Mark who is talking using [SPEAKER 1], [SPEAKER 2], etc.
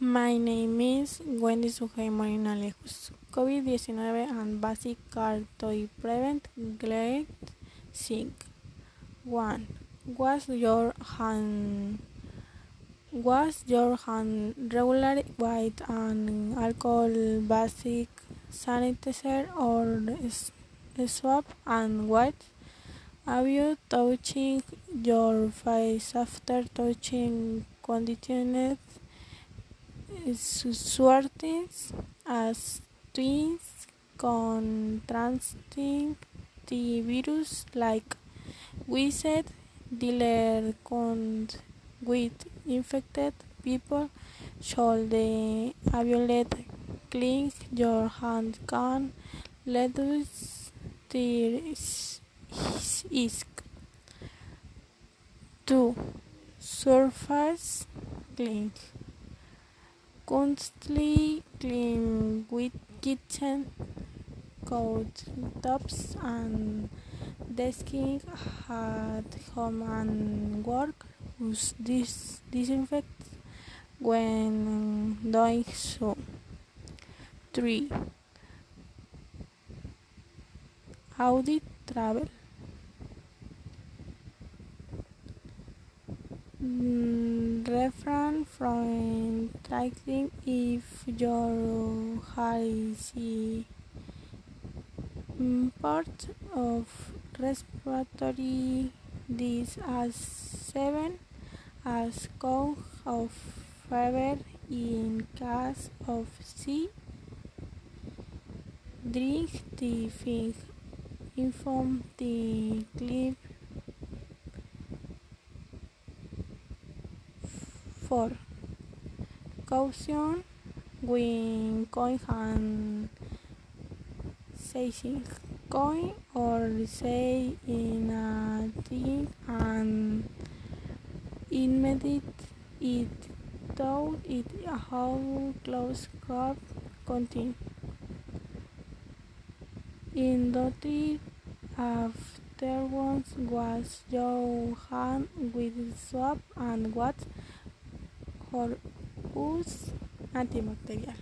[SPEAKER 1] My name is Wendy Sujei Molina Lejos. COVID-19 and basic care to prevent grade 6. 1. Wash your hand. Wash your hand regularly with an alcohol basic sanitizer or swab and wet. you touching your face after touching conditioned surfaces as twins contrasting the virus like we said dealer with infected people should avoid clean your hand can reduce the risk. to Surface clean. Constantly clean with kitchen countertops and desking at home and work. Use this disinfect when doing so. 3. Audit travel. Mm, refrain from traveling if your has mm, part of respiratory disease as seven as cough of fever in case of C. Drink the thing. Inform the clip 4. Caution when coin and seizing coin or say in a thing and immediate it though it how close cup contain. In dirty afterwards wash your hand with soap and water or use antibacterial.